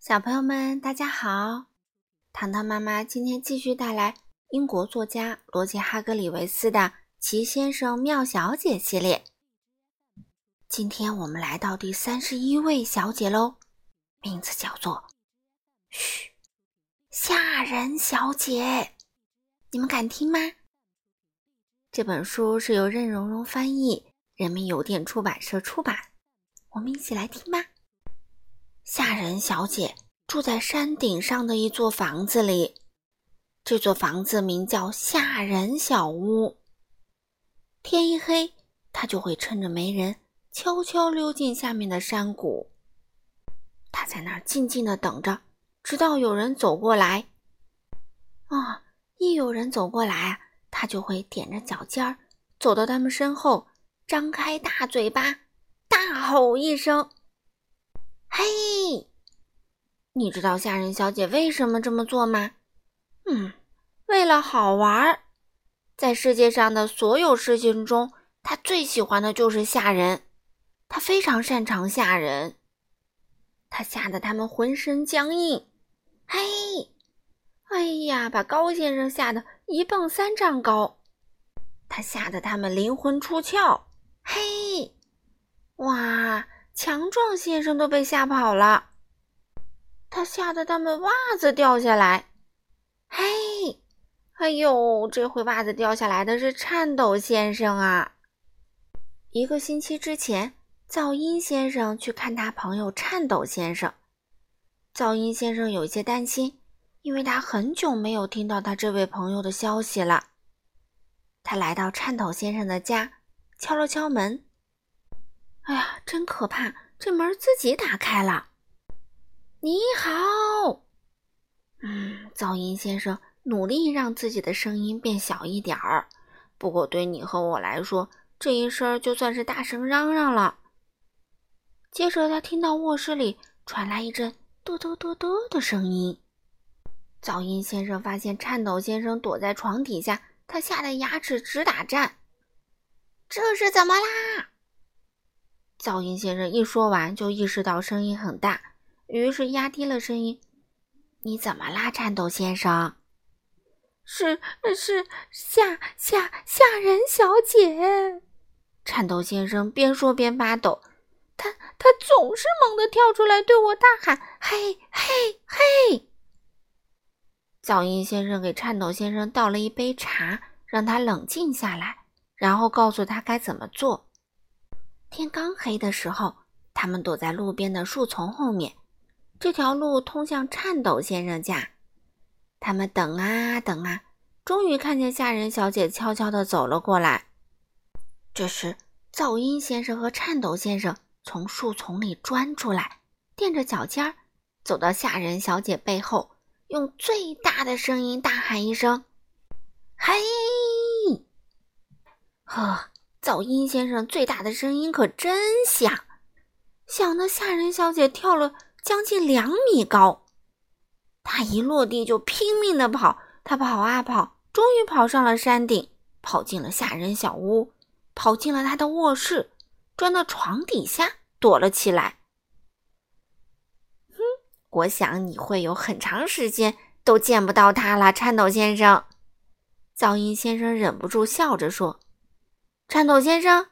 小朋友们，大家好！糖糖妈妈今天继续带来英国作家罗杰·哈格里维斯的《奇先生妙小姐》系列。今天我们来到第三十一位小姐喽，名字叫做“嘘，吓人小姐”。你们敢听吗？这本书是由任溶溶翻译，人民邮电出版社出版。我们一起来听吧。吓人小姐住在山顶上的一座房子里，这座房子名叫吓人小屋。天一黑，她就会趁着没人，悄悄溜进下面的山谷。她在那儿静静的等着，直到有人走过来。啊，一有人走过来啊，她就会踮着脚尖儿，走到他们身后，张开大嘴巴，大吼一声。嘿，你知道吓人小姐为什么这么做吗？嗯，为了好玩儿。在世界上的所有事情中，她最喜欢的就是吓人。她非常擅长吓人，她吓得他们浑身僵硬。嘿，哎呀，把高先生吓得一蹦三丈高。他吓得他们灵魂出窍。嘿，哇！强壮先生都被吓跑了，他吓得他们袜子掉下来。嘿，哎呦，这回袜子掉下来的是颤抖先生啊！一个星期之前，噪音先生去看他朋友颤抖先生。噪音先生有些担心，因为他很久没有听到他这位朋友的消息了。他来到颤抖先生的家，敲了敲门。哎呀，真可怕！这门自己打开了。你好，嗯，噪音先生努力让自己的声音变小一点儿，不过对你和我来说，这一声就算是大声嚷嚷了。接着，他听到卧室里传来一阵“嘚嘚嘚嘚”的声音。噪音先生发现颤抖先生躲在床底下，他吓得牙齿直打颤。这是怎么啦？噪音先生一说完，就意识到声音很大，于是压低了声音：“你怎么啦，颤抖先生？”“是是吓吓吓人小姐。”颤抖先生边说边发抖，他他总是猛地跳出来对我大喊：“嘿嘿嘿！”噪音先生给颤抖先生倒了一杯茶，让他冷静下来，然后告诉他该怎么做。天刚黑的时候，他们躲在路边的树丛后面。这条路通向颤抖先生家。他们等啊等啊，终于看见吓人小姐悄悄地走了过来。这时，噪音先生和颤抖先生从树丛里钻出来，垫着脚尖儿，走到吓人小姐背后，用最大的声音大喊一声：“嘿！”呵。噪音先生最大的声音可真响，响的吓人小姐跳了将近两米高。她一落地就拼命的跑，她跑啊跑，终于跑上了山顶，跑进了吓人小屋，跑进了他的卧室，钻到床底下躲了起来。哼，我想你会有很长时间都见不到他了，颤抖先生。噪音先生忍不住笑着说。颤抖先生，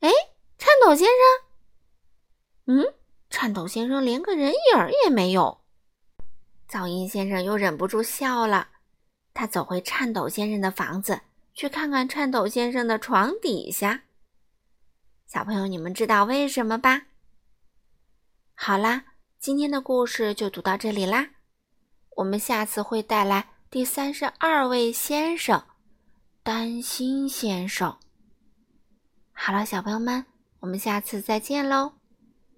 哎，颤抖先生，嗯，颤抖先生连个人影儿也没有。噪音先生又忍不住笑了。他走回颤抖先生的房子，去看看颤抖先生的床底下。小朋友，你们知道为什么吧？好啦，今天的故事就读到这里啦。我们下次会带来第三十二位先生——担心先生。好了，小朋友们，我们下次再见喽。